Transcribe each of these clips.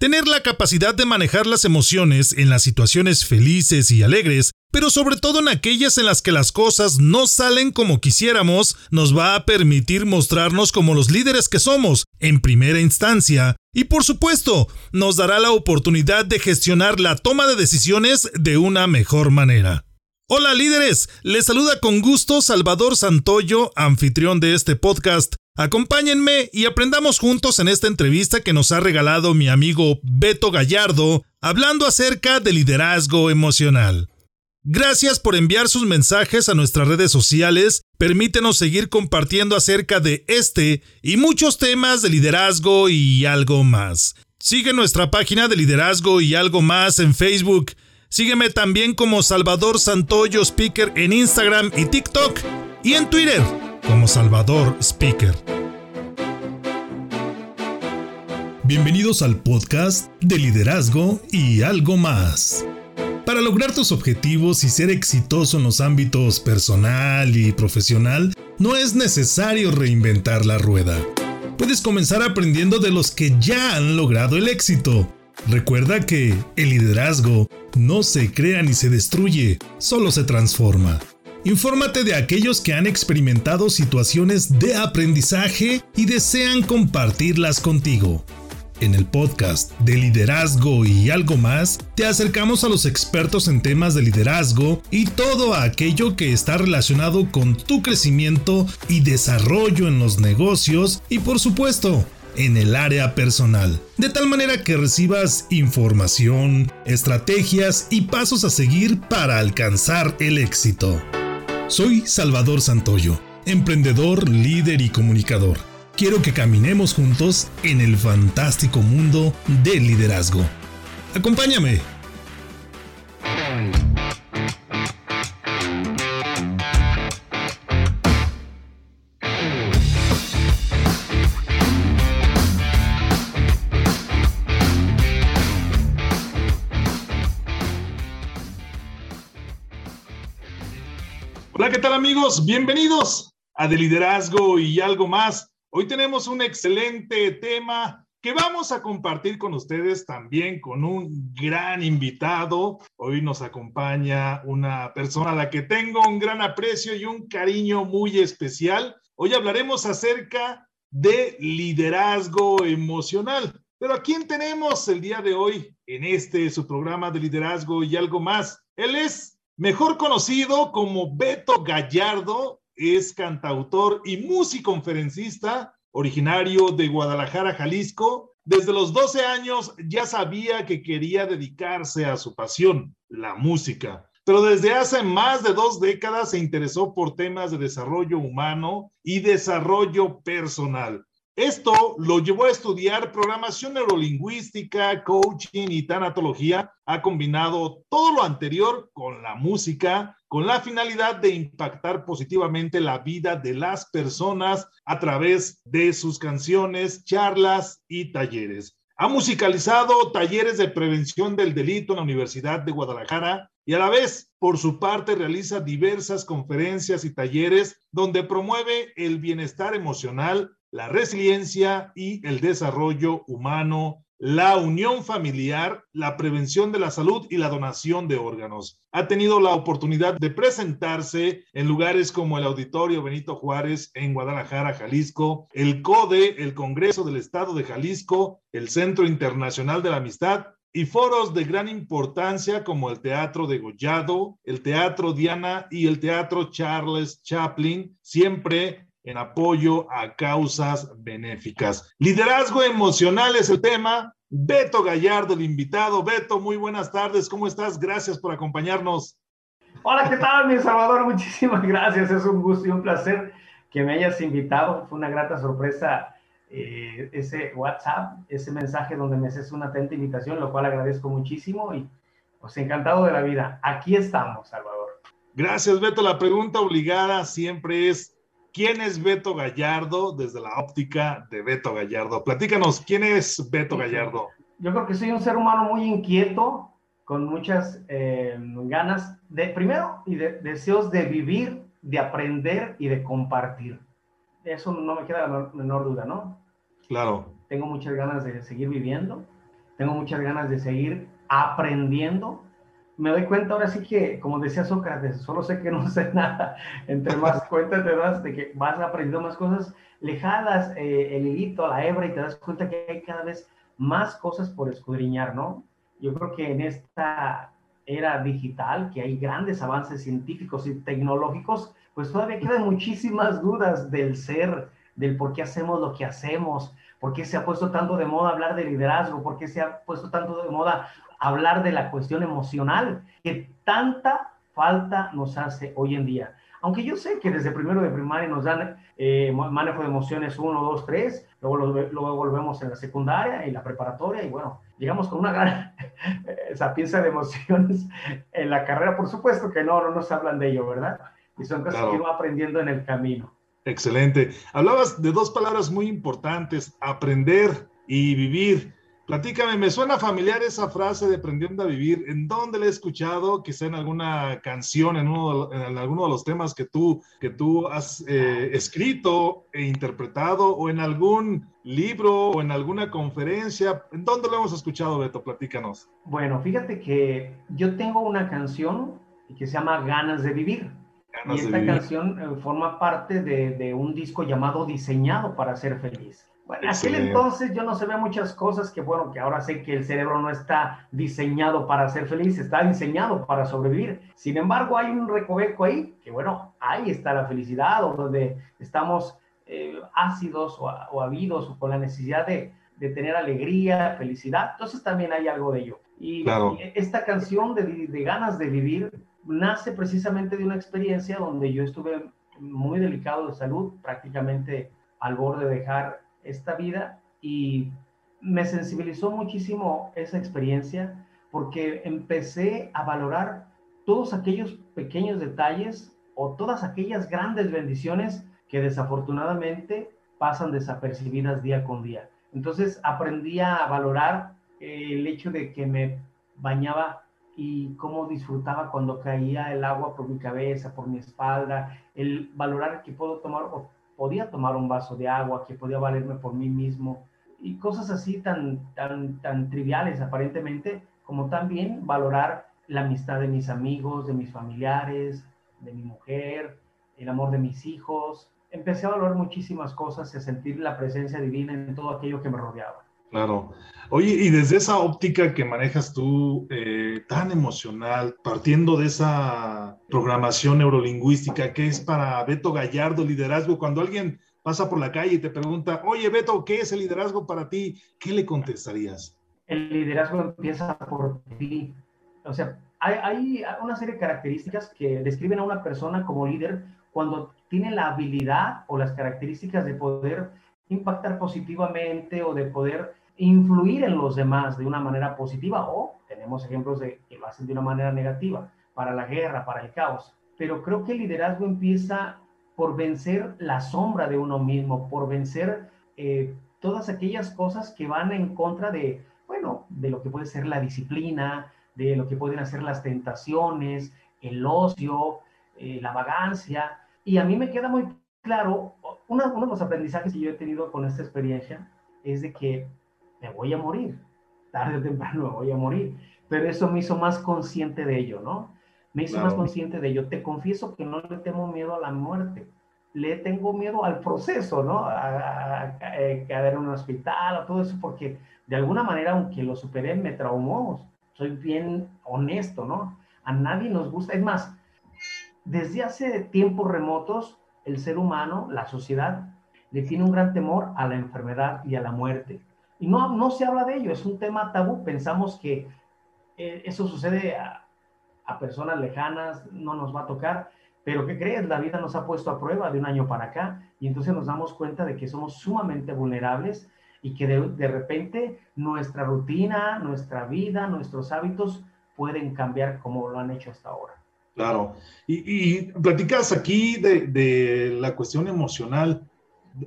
Tener la capacidad de manejar las emociones en las situaciones felices y alegres, pero sobre todo en aquellas en las que las cosas no salen como quisiéramos, nos va a permitir mostrarnos como los líderes que somos, en primera instancia, y por supuesto, nos dará la oportunidad de gestionar la toma de decisiones de una mejor manera. Hola líderes, les saluda con gusto Salvador Santoyo, anfitrión de este podcast, Acompáñenme y aprendamos juntos en esta entrevista que nos ha regalado mi amigo Beto Gallardo, hablando acerca de liderazgo emocional. Gracias por enviar sus mensajes a nuestras redes sociales, permítenos seguir compartiendo acerca de este y muchos temas de liderazgo y algo más. Sigue nuestra página de liderazgo y algo más en Facebook. Sígueme también como Salvador Santoyo Speaker en Instagram y TikTok y en Twitter como Salvador Speaker. Bienvenidos al podcast de liderazgo y algo más. Para lograr tus objetivos y ser exitoso en los ámbitos personal y profesional, no es necesario reinventar la rueda. Puedes comenzar aprendiendo de los que ya han logrado el éxito. Recuerda que el liderazgo no se crea ni se destruye, solo se transforma. Infórmate de aquellos que han experimentado situaciones de aprendizaje y desean compartirlas contigo. En el podcast de liderazgo y algo más, te acercamos a los expertos en temas de liderazgo y todo aquello que está relacionado con tu crecimiento y desarrollo en los negocios y por supuesto en el área personal, de tal manera que recibas información, estrategias y pasos a seguir para alcanzar el éxito. Soy Salvador Santoyo, emprendedor, líder y comunicador. Quiero que caminemos juntos en el fantástico mundo del liderazgo. Acompáñame. Bienvenidos a De Liderazgo y algo más. Hoy tenemos un excelente tema que vamos a compartir con ustedes también con un gran invitado. Hoy nos acompaña una persona a la que tengo un gran aprecio y un cariño muy especial. Hoy hablaremos acerca de liderazgo emocional. Pero ¿a quién tenemos el día de hoy en este su programa de liderazgo y algo más? Él es Mejor conocido como Beto Gallardo, es cantautor y musiconferencista, originario de Guadalajara, Jalisco. Desde los 12 años ya sabía que quería dedicarse a su pasión, la música. Pero desde hace más de dos décadas se interesó por temas de desarrollo humano y desarrollo personal. Esto lo llevó a estudiar programación neurolingüística, coaching y tanatología. Ha combinado todo lo anterior con la música, con la finalidad de impactar positivamente la vida de las personas a través de sus canciones, charlas y talleres. Ha musicalizado talleres de prevención del delito en la Universidad de Guadalajara y a la vez, por su parte, realiza diversas conferencias y talleres donde promueve el bienestar emocional la resiliencia y el desarrollo humano, la unión familiar, la prevención de la salud y la donación de órganos. Ha tenido la oportunidad de presentarse en lugares como el Auditorio Benito Juárez en Guadalajara, Jalisco, el CODE, el Congreso del Estado de Jalisco, el Centro Internacional de la Amistad y foros de gran importancia como el Teatro de Gollado, el Teatro Diana y el Teatro Charles Chaplin, siempre en apoyo a causas benéficas. Liderazgo emocional es el tema. Beto Gallardo, el invitado. Beto, muy buenas tardes. ¿Cómo estás? Gracias por acompañarnos. Hola, ¿qué tal, mi Salvador? Muchísimas gracias. Es un gusto y un placer que me hayas invitado. Fue una grata sorpresa eh, ese WhatsApp, ese mensaje donde me haces una atenta invitación, lo cual agradezco muchísimo y pues encantado de la vida. Aquí estamos, Salvador. Gracias, Beto. La pregunta obligada siempre es, ¿Quién es Beto Gallardo desde la óptica de Beto Gallardo? Platícanos, ¿quién es Beto Gallardo? Yo creo que soy un ser humano muy inquieto, con muchas eh, ganas de, primero, y de, deseos de vivir, de aprender y de compartir. Eso no me queda la menor duda, ¿no? Claro. Tengo muchas ganas de seguir viviendo, tengo muchas ganas de seguir aprendiendo. Me doy cuenta ahora sí que, como decía Sócrates, solo sé que no sé nada. Entre más cuenta te das de que vas aprendiendo más cosas, lejadas eh, el hilito, la hebra y te das cuenta que hay cada vez más cosas por escudriñar, ¿no? Yo creo que en esta era digital, que hay grandes avances científicos y tecnológicos, pues todavía quedan muchísimas dudas del ser, del por qué hacemos lo que hacemos, por qué se ha puesto tanto de moda hablar de liderazgo, por qué se ha puesto tanto de moda hablar de la cuestión emocional, que tanta falta nos hace hoy en día. Aunque yo sé que desde primero de primaria nos dan eh, manejo de emociones 1, 2, 3, luego luego volvemos en la secundaria y la preparatoria y bueno, llegamos con una gran sapiencia de emociones en la carrera. Por supuesto que no, no nos hablan de ello, ¿verdad? Y son cosas que uno aprendiendo en el camino. Excelente. Hablabas de dos palabras muy importantes, aprender y vivir. Platícame, me suena familiar esa frase de aprendiendo a vivir. ¿En dónde la he escuchado? Quizá en alguna canción, en, uno, en alguno de los temas que tú, que tú has eh, escrito e interpretado, o en algún libro o en alguna conferencia. ¿En dónde lo hemos escuchado, Beto? Platícanos. Bueno, fíjate que yo tengo una canción que se llama Ganas de Vivir y esta canción eh, forma parte de, de, un disco llamado Diseñado para ser feliz. Bueno, en aquel entonces yo no sabía muchas cosas que, bueno, que ahora sé que el cerebro no está diseñado para ser feliz, está diseñado para sobrevivir. Sin embargo, hay un recoveco ahí, que bueno, ahí está la felicidad, o donde estamos eh, ácidos o, o habidos o con la necesidad de, de, tener alegría, felicidad. Entonces también hay algo de ello. Y, claro. y esta canción de, de ganas de vivir nace precisamente de una experiencia donde yo estuve muy delicado de salud, prácticamente al borde de dejar esta vida y me sensibilizó muchísimo esa experiencia porque empecé a valorar todos aquellos pequeños detalles o todas aquellas grandes bendiciones que desafortunadamente pasan desapercibidas día con día. Entonces aprendí a valorar el hecho de que me bañaba y cómo disfrutaba cuando caía el agua por mi cabeza, por mi espalda, el valorar que puedo tomar podía tomar un vaso de agua, que podía valerme por mí mismo y cosas así tan, tan, tan triviales aparentemente, como también valorar la amistad de mis amigos, de mis familiares, de mi mujer, el amor de mis hijos. Empecé a valorar muchísimas cosas y a sentir la presencia divina en todo aquello que me rodeaba. Claro. Oye, y desde esa óptica que manejas tú, eh, tan emocional, partiendo de esa programación neurolingüística que es para Beto Gallardo, liderazgo, cuando alguien pasa por la calle y te pregunta, oye Beto, ¿qué es el liderazgo para ti? ¿Qué le contestarías? El liderazgo empieza por ti. O sea, hay, hay una serie de características que describen a una persona como líder cuando tiene la habilidad o las características de poder impactar positivamente o de poder influir en los demás de una manera positiva o tenemos ejemplos de que lo hacen de una manera negativa, para la guerra, para el caos. Pero creo que el liderazgo empieza por vencer la sombra de uno mismo, por vencer eh, todas aquellas cosas que van en contra de, bueno, de lo que puede ser la disciplina, de lo que pueden hacer las tentaciones, el ocio, eh, la vagancia. Y a mí me queda muy claro, uno de los aprendizajes que yo he tenido con esta experiencia es de que me voy a morir, tarde o temprano me voy a morir, pero eso me hizo más consciente de ello, ¿no? Me hizo más consciente de ello. Te confieso que no le tengo miedo a la muerte, le tengo miedo al proceso, ¿no? A, a, caer en un hospital, a todo eso, porque de alguna manera, aunque lo superé, me traumó. Soy bien honesto, ¿no? A nadie nos gusta. Es más, desde hace tiempos remotos, el ser humano, la sociedad, le tiene un gran temor a la enfermedad y a la muerte. Y no, no se habla de ello, es un tema tabú. Pensamos que eh, eso sucede a, personas lejanas, no nos va a tocar. Pero ¿qué crees? La vida nos ha puesto a prueba de un año para acá y entonces nos damos cuenta de que somos sumamente vulnerables y que de, de repente nuestra rutina, nuestra vida, nuestros hábitos pueden cambiar como lo han hecho hasta ahora. Claro. Y, y platicas aquí de, de, la cuestión emocional.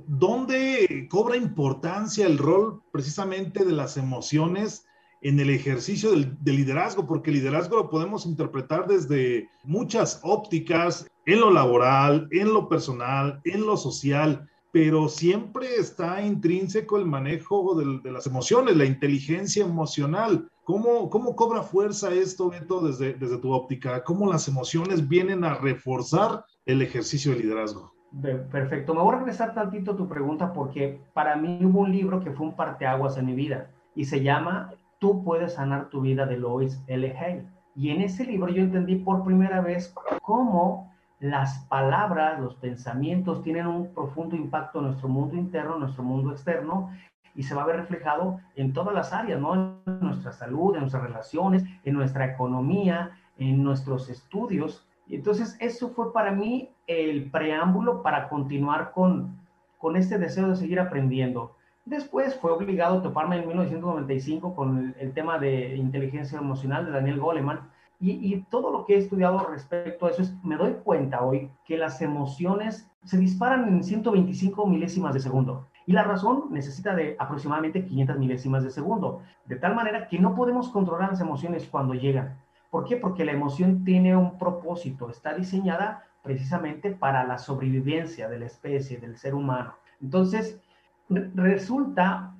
¿Dónde cobra importancia el rol precisamente de las emociones en el ejercicio del, del, liderazgo? Porque el liderazgo lo podemos interpretar desde muchas ópticas, en lo laboral, en lo personal, en lo social. pero siempre está intrínseco el manejo de, las emociones, la inteligencia emocional. ¿Cómo, ¿Cómo, cobra fuerza esto, Beto, desde, desde tu óptica? ¿Cómo las emociones vienen a reforzar el ejercicio de liderazgo? Perfecto. Me voy a regresar tantito a tu pregunta porque para mí hubo un libro que fue un parteaguas en mi vida y se llama Tú puedes sanar tu vida de Lois L. Hay. Y en ese libro yo entendí por primera vez cómo las palabras, los pensamientos tienen un profundo impacto en nuestro mundo interno, en nuestro mundo externo, y se va a ver reflejado en todas las áreas, ¿no? En nuestra salud, en nuestras relaciones, en nuestra economía, en nuestros estudios. Y entonces eso fue para mí el preámbulo para continuar con, con este deseo de seguir aprendiendo. Después fue obligado a toparme en 1995 con el, tema de inteligencia emocional de Daniel Goleman, y, todo lo que he estudiado respecto a eso es, me doy cuenta hoy que las emociones se disparan en 125 milésimas de segundo. Y la razón necesita de aproximadamente 500 milésimas de segundo. De tal manera que no podemos controlar las emociones cuando llegan. ¿Por qué? Porque la emoción tiene un propósito. Está diseñada precisamente para la sobrevivencia de la especie, del ser humano. Entonces, resulta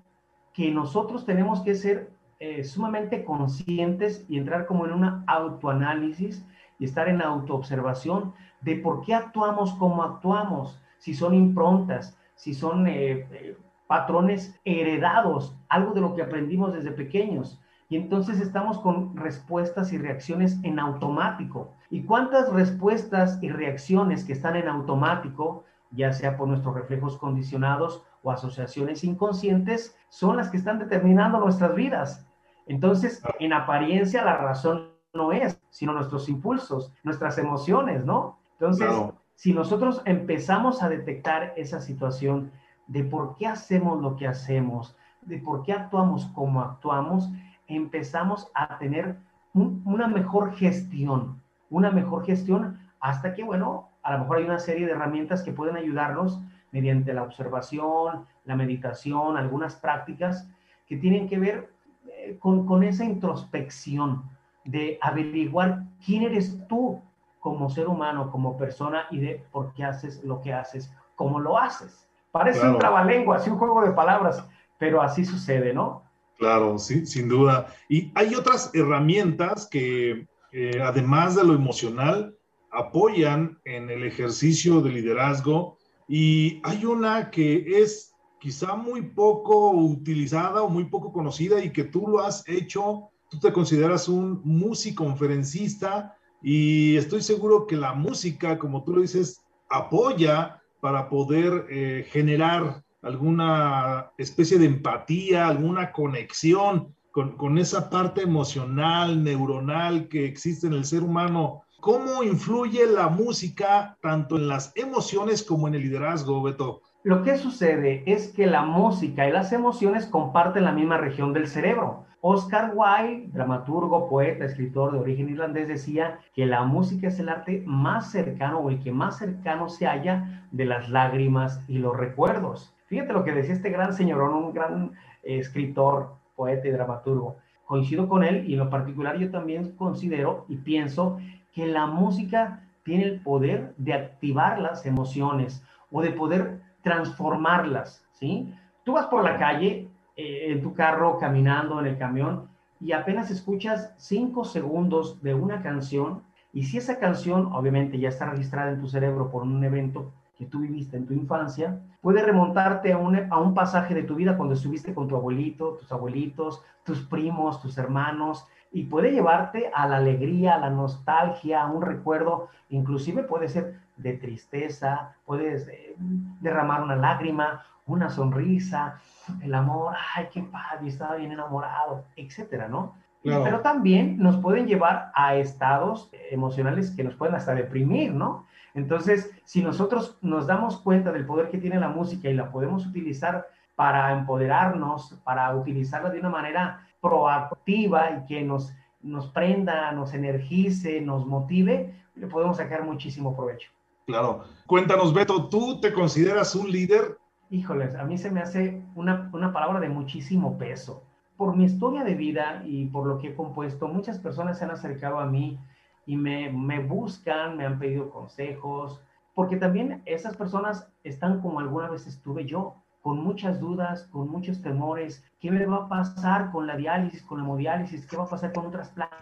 que nosotros tenemos que ser eh, sumamente conscientes y entrar como en una autoanálisis y estar en autoobservación de por qué actuamos como actuamos, si son improntas, si son eh, eh, patrones heredados, algo de lo que aprendimos desde pequeños. Y entonces estamos con respuestas y reacciones en automático. ¿Y cuántas respuestas y reacciones que están en automático, ya sea por nuestros reflejos condicionados o asociaciones inconscientes son las que están determinando nuestras vidas. Entonces, en apariencia la razón no es, sino nuestros impulsos, nuestras emociones, ¿no? Entonces, si nosotros empezamos a detectar esa situación de por qué hacemos lo que hacemos, de por qué actuamos como actuamos, empezamos a tener una mejor gestión, una mejor gestión hasta que, bueno, a lo mejor hay una serie de herramientas que pueden ayudarnos mediante la observación, la meditación, algunas prácticas que tienen que ver eh, con, con, esa introspección de averiguar quién eres tú como ser humano, como persona y de por qué haces lo que haces, cómo lo haces. Parece un trabalengua, así un juego de palabras, pero así sucede, ¿no? Claro, sí, sin duda. Y hay otras herramientas que, eh, además de lo emocional, apoyan en el ejercicio de liderazgo y hay una que es quizá muy poco utilizada o muy poco conocida y que tú lo has hecho, tú te consideras un musiconferencista y estoy seguro que la música, como tú lo dices, apoya para poder eh, generar alguna especie de empatía, alguna conexión con, con, esa parte emocional, neuronal que existe en el ser humano ¿Cómo influye la música tanto en las emociones como en el liderazgo, Beto? Lo que sucede es que la música y las emociones comparten la misma región del cerebro. Oscar Wilde, dramaturgo, poeta, escritor de origen irlandés, decía que la música es el arte más cercano o el que más cercano se halla de las lágrimas y los recuerdos. Fíjate lo que decía este gran señorón, un gran eh, escritor, poeta y dramaturgo. Coincido con él y en lo particular yo también considero y pienso que la música tiene el poder de activar las emociones o de poder transformarlas, ¿sí? Tú vas por la calle, eh, en tu carro, caminando en el camión, y apenas escuchas cinco segundos de una canción, y si esa canción obviamente ya está registrada en tu cerebro por un evento que tú viviste en tu infancia, puede remontarte a un, a un pasaje de tu vida cuando estuviste con tu abuelito, tus abuelitos, tus primos, tus hermanos, y puede llevarte a la alegría, a la nostalgia, a un recuerdo, inclusive puede ser de tristeza, puedes eh, derramar una lágrima, una sonrisa, el amor, ay, qué padre, estaba bien enamorado, etcétera, ¿no? Pero también nos pueden llevar a estados emocionales que nos pueden hasta deprimir, ¿no? Entonces, si nosotros nos damos cuenta del poder que tiene la música y la podemos utilizar para empoderarnos, para utilizarla de una manera proactiva y que nos, nos prenda, nos energice, nos motive, le podemos sacar muchísimo provecho. Claro. Cuéntanos, Beto, ¿tú te consideras un líder? Híjoles, a mí se me hace una, una palabra de muchísimo peso. Por mi historia de vida y por lo que he compuesto, muchas personas se han acercado a mí y me, me buscan, me han pedido consejos, porque también esas personas están como alguna vez estuve yo, con muchas dudas, con muchos temores. ¿Qué me va a pasar con la diálisis, con la hemodiálisis? ¿Qué va a pasar con un trasplante?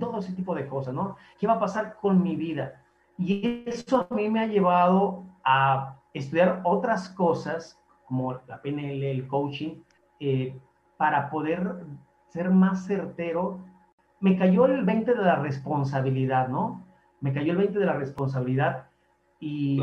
Todo ese tipo de cosas, ¿no? ¿Qué va a pasar con mi vida? Y eso a mí me ha llevado a estudiar otras cosas, como la PNL, el coaching, eh, para poder ser más certero. Me cayó el 20 de la responsabilidad, ¿no? Me cayó el 20 de la responsabilidad y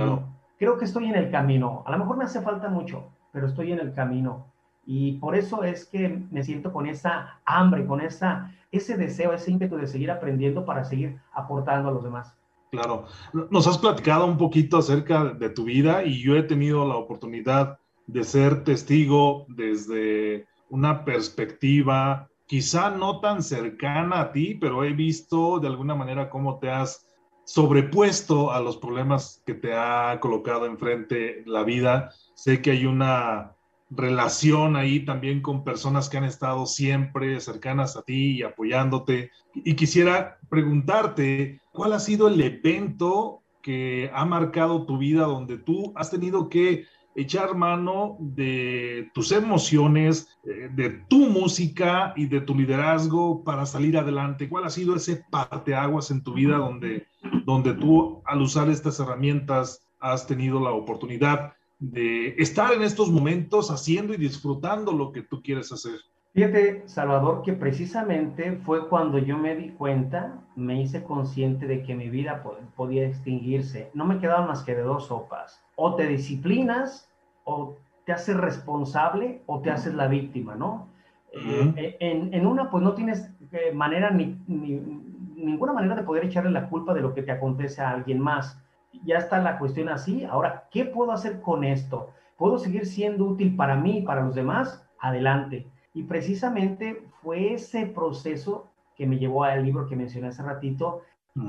creo que estoy en el camino. A lo mejor me hace falta mucho, pero estoy en el camino. Y por eso es que me siento con esa hambre, con esa, ese deseo, ese ímpetu de seguir aprendiendo para seguir aportando a los demás. Claro, nos has platicado un poquito acerca de tu vida y yo he tenido la oportunidad de ser testigo desde una perspectiva quizá no tan cercana a ti, pero he visto de alguna manera cómo te has sobrepuesto a los problemas que te ha colocado enfrente la vida. Sé que hay una relación ahí también con personas que han estado siempre cercanas a ti y apoyándote. Y quisiera preguntarte, ¿cuál ha sido el evento que ha marcado tu vida donde tú has tenido que echar mano de tus emociones, eh, de tu música y de tu liderazgo para salir adelante? ¿Cuál ha sido ese parteaguas en tu vida donde, donde tú, al usar estas herramientas, has tenido la oportunidad de estar en estos momentos haciendo y disfrutando lo que tú quieres hacer? Fíjate, Salvador, que precisamente fue cuando yo me di cuenta, me hice consciente de que mi vida podía extinguirse. No me quedaban más que de dos sopas. O te disciplinas, o te haces responsable, o te haces la víctima, ¿no? Eh, en, una, pues no tienes eh, manera ni, ninguna manera de poder echarle la culpa de lo que te acontece a alguien más. Ya está la cuestión así. Ahora, ¿qué puedo hacer con esto? ¿Puedo seguir siendo útil para mí y para los demás? Adelante y precisamente fue ese proceso que me llevó al libro que mencioné hace ratito,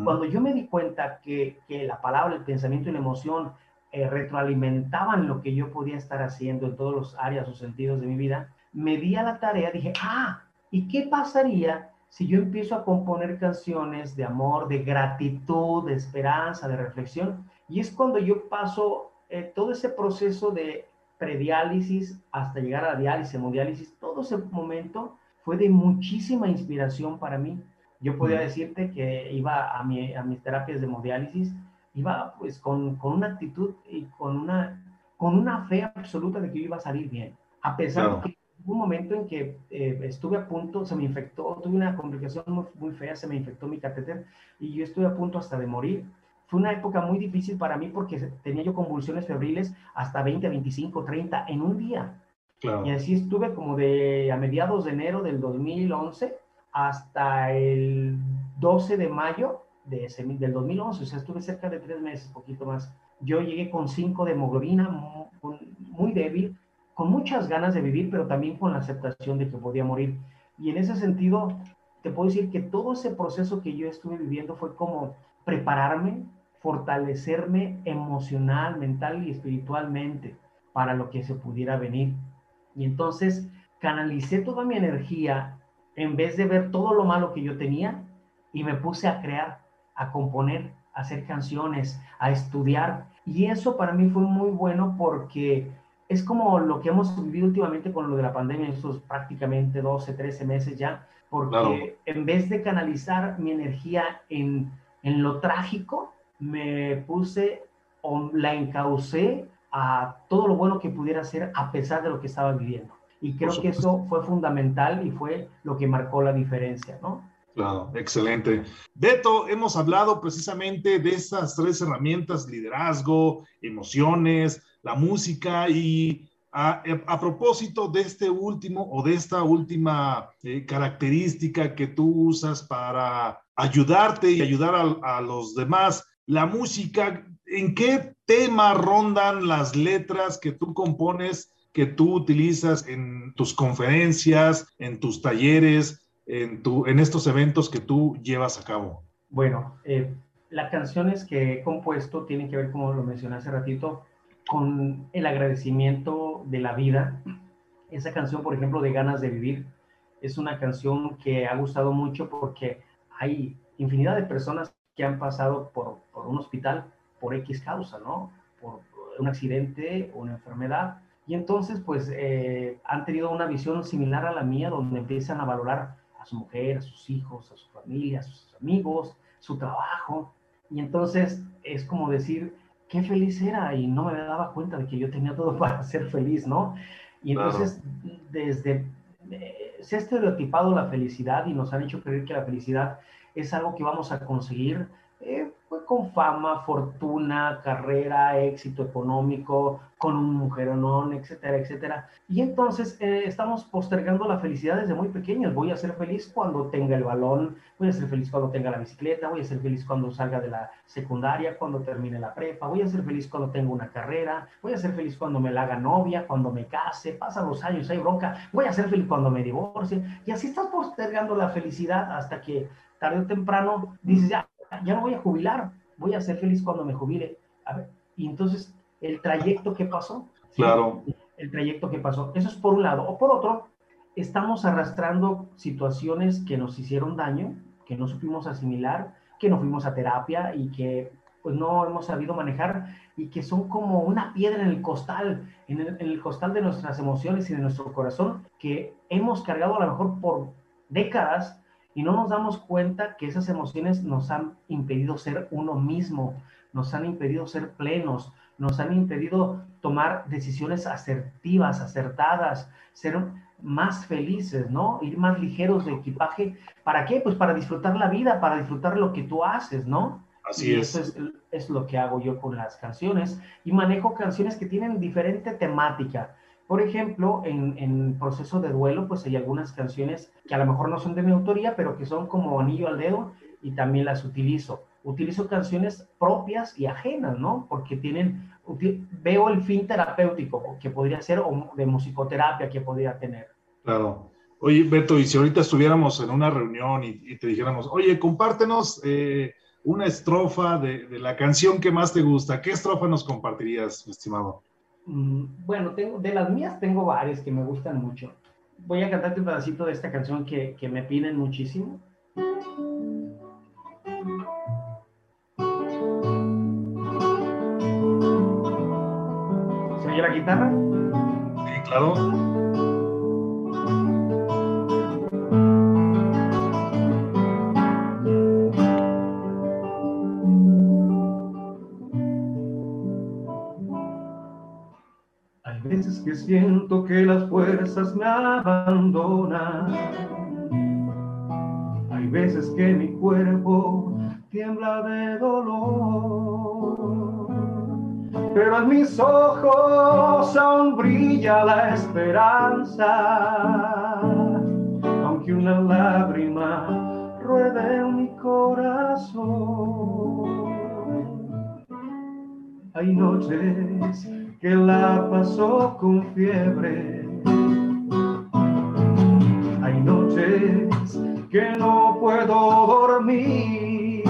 cuando yo me di cuenta que, que, la palabra, el pensamiento y la emoción eh, retroalimentaban lo que yo podía estar haciendo en todos los áreas o sentidos de mi vida, me di a la tarea, dije, ah, ¿y qué pasaría si yo empiezo a componer canciones de amor, de gratitud, de esperanza, de reflexión? Y es cuando yo paso eh, todo ese proceso de prediálisis hasta llegar a la diálisis, hemodiálisis, todo ese momento fue de muchísima inspiración para mí. Yo podía decirte que iba a, mi, a mis terapias de hemodiálisis, iba pues con, con, una actitud y con una, con una fe absoluta de que iba a salir bien. A pesar de que hubo un momento en que eh, estuve a punto, se me infectó, tuve una complicación muy, muy fea, se me infectó mi catéter y yo estuve a punto hasta de morir fue una época muy difícil para mí porque tenía yo convulsiones febriles hasta 20, 25, 30 en un día. Y así estuve como de a mediados de enero del 2011 hasta el 12 de mayo de ese, del 2011, o sea, estuve cerca de tres meses, poquito más. Yo llegué con 5 de hemoglobina, muy, muy débil, con muchas ganas de vivir, pero también con la aceptación de que podía morir. Y en ese sentido, te puedo decir que todo ese proceso que yo estuve viviendo fue como prepararme fortalecerme emocional, mental y espiritualmente para lo que se pudiera venir. Y entonces canalicé toda mi energía en vez de ver todo lo malo que yo tenía y me puse a crear, a componer, a hacer canciones, a estudiar. Y eso para mí fue muy bueno porque es como lo que hemos vivido últimamente con lo de la pandemia, estos prácticamente 12, 13 meses ya, porque en vez de canalizar mi energía en, en lo trágico, me puse o la encaucé a todo lo bueno que pudiera hacer a pesar de lo que estaba viviendo. Y creo que eso fue fundamental y fue lo que marcó la diferencia, ¿no? Claro, excelente. Beto, hemos hablado precisamente de esas tres herramientas, liderazgo, emociones, la música y a, propósito de este último o de esta última eh, característica que tú usas para ayudarte y ayudar a, a los demás, la música, ¿en qué tema rondan las letras que tú compones, que tú utilizas en tus conferencias, en tus talleres, en, tu, en estos eventos que tú llevas a cabo? Bueno, eh, las canciones que he compuesto tienen que ver, como lo mencioné hace ratito, con el agradecimiento de la vida. Esa canción, por ejemplo, de Ganas de Vivir, es una canción que ha gustado mucho porque hay infinidad de personas que han pasado por, por un hospital por X causa, ¿no? Por un accidente, una enfermedad. Y entonces, pues, eh, han tenido una visión similar a la mía, donde empiezan a valorar a su mujer, a sus hijos, a su familia, a sus amigos, su trabajo. Y entonces es como decir, qué feliz era y no me daba cuenta de que yo tenía todo para ser feliz, ¿no? Y entonces, desde, eh, se ha estereotipado la felicidad y nos han hecho creer que la felicidad es algo que vamos a conseguir con fama, fortuna, carrera, éxito económico, con un mujeronón, etcétera, etcétera. Y entonces eh, estamos postergando la felicidad desde muy pequeños. Voy a ser feliz cuando tenga el balón, voy a ser feliz cuando tenga la bicicleta, voy a ser feliz cuando salga de la secundaria, cuando termine la prepa, voy a ser feliz cuando tenga una carrera, voy a ser feliz cuando me la haga novia, cuando me case, pasan los años, hay bronca, voy a ser feliz cuando me divorcie. Y así estás postergando la felicidad hasta que tarde o temprano dices, ya, ya no voy a jubilar, voy a ser feliz cuando me jubile. A ver, y entonces, el trayecto que pasó. Claro. El trayecto que pasó. Eso es por un lado. O por otro, estamos arrastrando situaciones que nos hicieron daño, que no supimos asimilar, que no fuimos a terapia y que pues no hemos sabido manejar y que son como una piedra en el costal, en el, en el, costal de nuestras emociones y de nuestro corazón, que hemos cargado a lo mejor por décadas y no nos damos cuenta que esas emociones nos han impedido ser uno mismo, nos han impedido ser plenos, nos han impedido tomar decisiones asertivas, acertadas, ser más felices, ¿no? Ir más ligeros de equipaje. ¿Para qué? Pues para disfrutar la vida, para disfrutar lo que tú haces, ¿no? Así es. Eso es, es lo que hago yo con las canciones y manejo canciones que tienen diferente temática. Por ejemplo, en, en, proceso de duelo, pues hay algunas canciones que a lo mejor no son de mi autoría, pero que son como anillo al dedo y también las utilizo. Utilizo canciones propias y ajenas, ¿no? Porque tienen, veo el fin terapéutico que podría ser o de musicoterapia que podría tener. Claro. Oye, Beto, y si ahorita estuviéramos en una reunión y, y te dijéramos, oye, compártenos eh, una estrofa de, de la canción que más te gusta, ¿qué estrofa nos compartirías, estimado? Mm, bueno, tengo, de las mías tengo varias que me gustan mucho. Voy a cantarte un pedacito de esta canción que, que me piden muchísimo. ¿Se la guitarra? Sí, claro. Que siento que las fuerzas me abandonan. Hay veces que mi cuerpo tiembla de dolor, pero en mis ojos aún brilla la esperanza, aunque una lágrima ruede en mi corazón. Hay noches que la pasó con fiebre. Hay noches que no puedo dormir,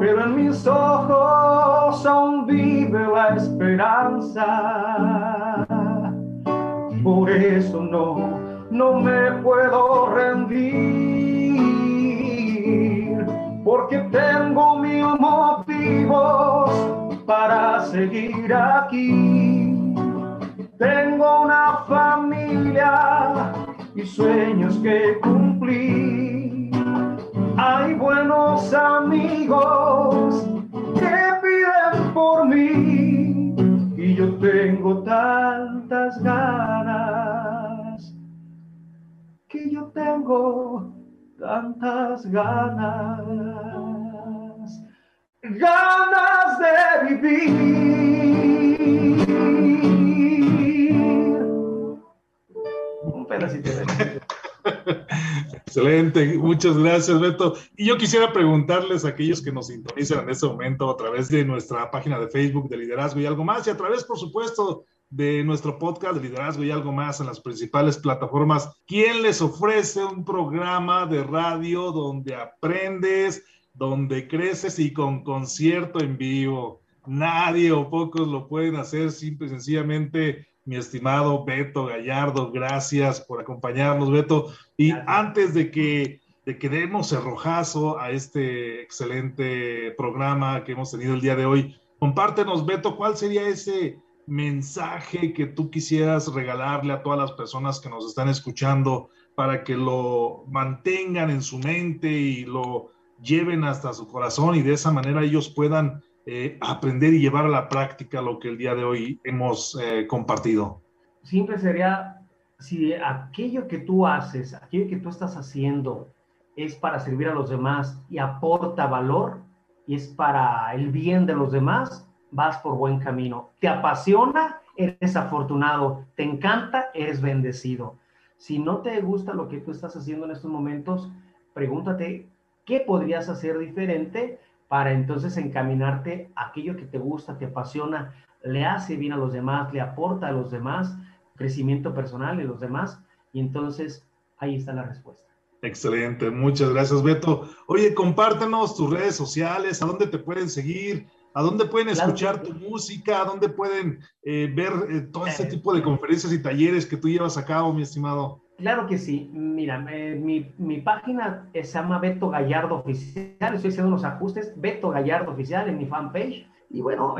pero en mis ojos aún vive la esperanza. Por eso no, no me puedo rendir, porque tengo mil motivos para seguir aquí. Tengo una familia y sueños que cumplir. Hay buenos amigos que piden por mí y yo tengo tantas ganas que yo tengo tantas ganas ganas de vivir. Un pedacito de Excelente, muchas gracias Beto. Y yo quisiera preguntarles a aquellos que nos sintonizan en este momento a través de nuestra página de Facebook de Liderazgo y algo más y a través, por supuesto, de nuestro podcast de Liderazgo y algo más en las principales plataformas. ¿Quién les ofrece un programa de radio donde aprendes, donde creces y con concierto en vivo. Nadie o pocos lo pueden hacer, simple y sencillamente. Mi estimado Beto Gallardo, gracias por acompañarnos, Beto. Y antes de que, de que demos cerrojazo a este excelente programa que hemos tenido el día de hoy. Compártenos, Beto, ¿cuál sería ese mensaje que tú quisieras regalarle a todas las personas que nos están escuchando para que lo mantengan en su mente y lo lleven hasta su corazón y de esa manera ellos puedan eh, aprender y llevar a la práctica lo que el día de hoy hemos eh, compartido? Siempre sería, si aquello que tú haces, aquello que tú estás haciendo es para servir a los demás y aporta valor y es para el bien de los demás, vas por buen camino. Te apasiona, eres afortunado. Te encanta, eres bendecido. Si no te gusta lo que tú estás haciendo en estos momentos, pregúntate qué podrías hacer diferente para entonces encaminarte a aquello que te gusta, te apasiona, le hace bien a los demás, le aporta a los demás, crecimiento personal de los demás. Y entonces ahí está la respuesta. Excelente, muchas gracias Beto. Oye, compártenos tus redes sociales, a dónde te pueden seguir, a dónde pueden escuchar tu música, a dónde pueden eh, ver eh, todo este eh, tipo de conferencias y talleres que tú llevas a cabo, mi estimado. Claro que sí. Mira, mi, mi, página se llama Beto Gallardo Oficial. Estoy haciendo unos ajustes. Beto Gallardo Oficial en mi fanpage. Y bueno,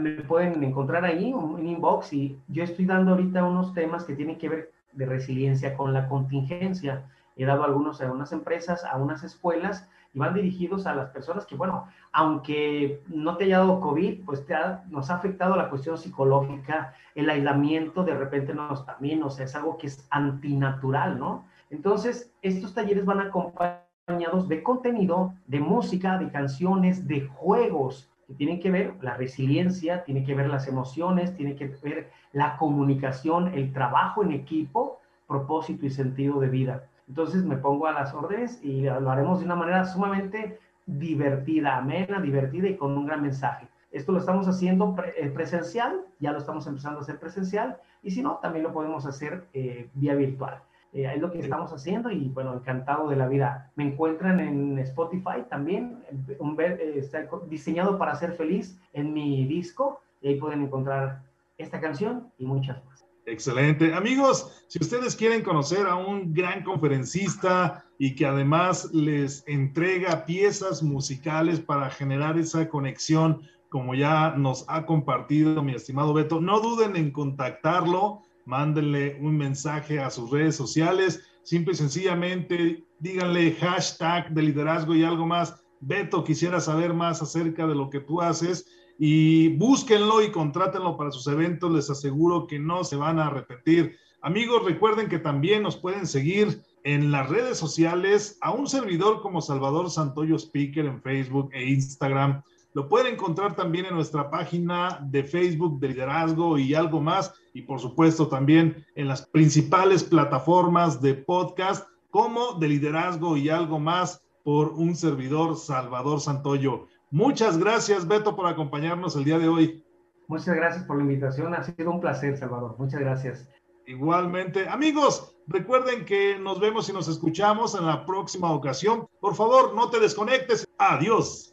me pueden encontrar ahí, un inbox. Y yo estoy dando ahorita unos temas que tienen que ver de resiliencia con la contingencia. He dado algunos a unas empresas, a unas escuelas y van dirigidos a las personas que, bueno, aunque no te haya dado COVID, pues nos ha afectado la cuestión psicológica, el aislamiento de repente nos también, o sea, es algo que es antinatural, ¿no? Entonces, estos talleres van acompañados de contenido, de música, de canciones, de juegos que tienen que ver la resiliencia, tiene que ver las emociones, tiene que ver la comunicación, el trabajo en equipo, propósito y sentido de vida. Entonces me pongo a las órdenes y lo haremos de una manera sumamente divertida, amena, divertida y con un gran mensaje. Esto lo estamos haciendo eh, presencial, ya lo estamos empezando a hacer presencial, y si no, también lo podemos hacer eh, vía virtual. Eh, es lo que estamos haciendo y bueno, encantado de la vida. Me encuentran en Spotify también, un, está diseñado para ser feliz en mi disco, y ahí pueden encontrar esta canción y muchas más. Excelente. Amigos, si ustedes quieren conocer a un gran conferencista y que además les entrega piezas musicales para generar esa conexión, como ya nos ha compartido mi estimado Beto, no duden en contactarlo, mándenle un mensaje a sus redes sociales, simple y sencillamente díganle hashtag de liderazgo y algo más. Beto, quisiera saber más acerca de lo que tú haces y búsquenlo y contrátenlo para sus eventos, les aseguro que no se van a repetir. Amigos, recuerden que también nos pueden seguir en las redes sociales a un servidor como Salvador Santoyo Speaker en Facebook e Instagram. Lo pueden encontrar también en nuestra página de Facebook de liderazgo y algo más. Y por supuesto también en las principales plataformas de podcast como de liderazgo y algo más por un servidor Salvador Santoyo. Muchas gracias, Beto, por acompañarnos el día de hoy. Muchas gracias por la invitación. Ha sido un placer, Salvador. Muchas gracias. Igualmente. Amigos, recuerden que nos vemos y nos escuchamos en la próxima ocasión. Por favor, no te desconectes. Adiós.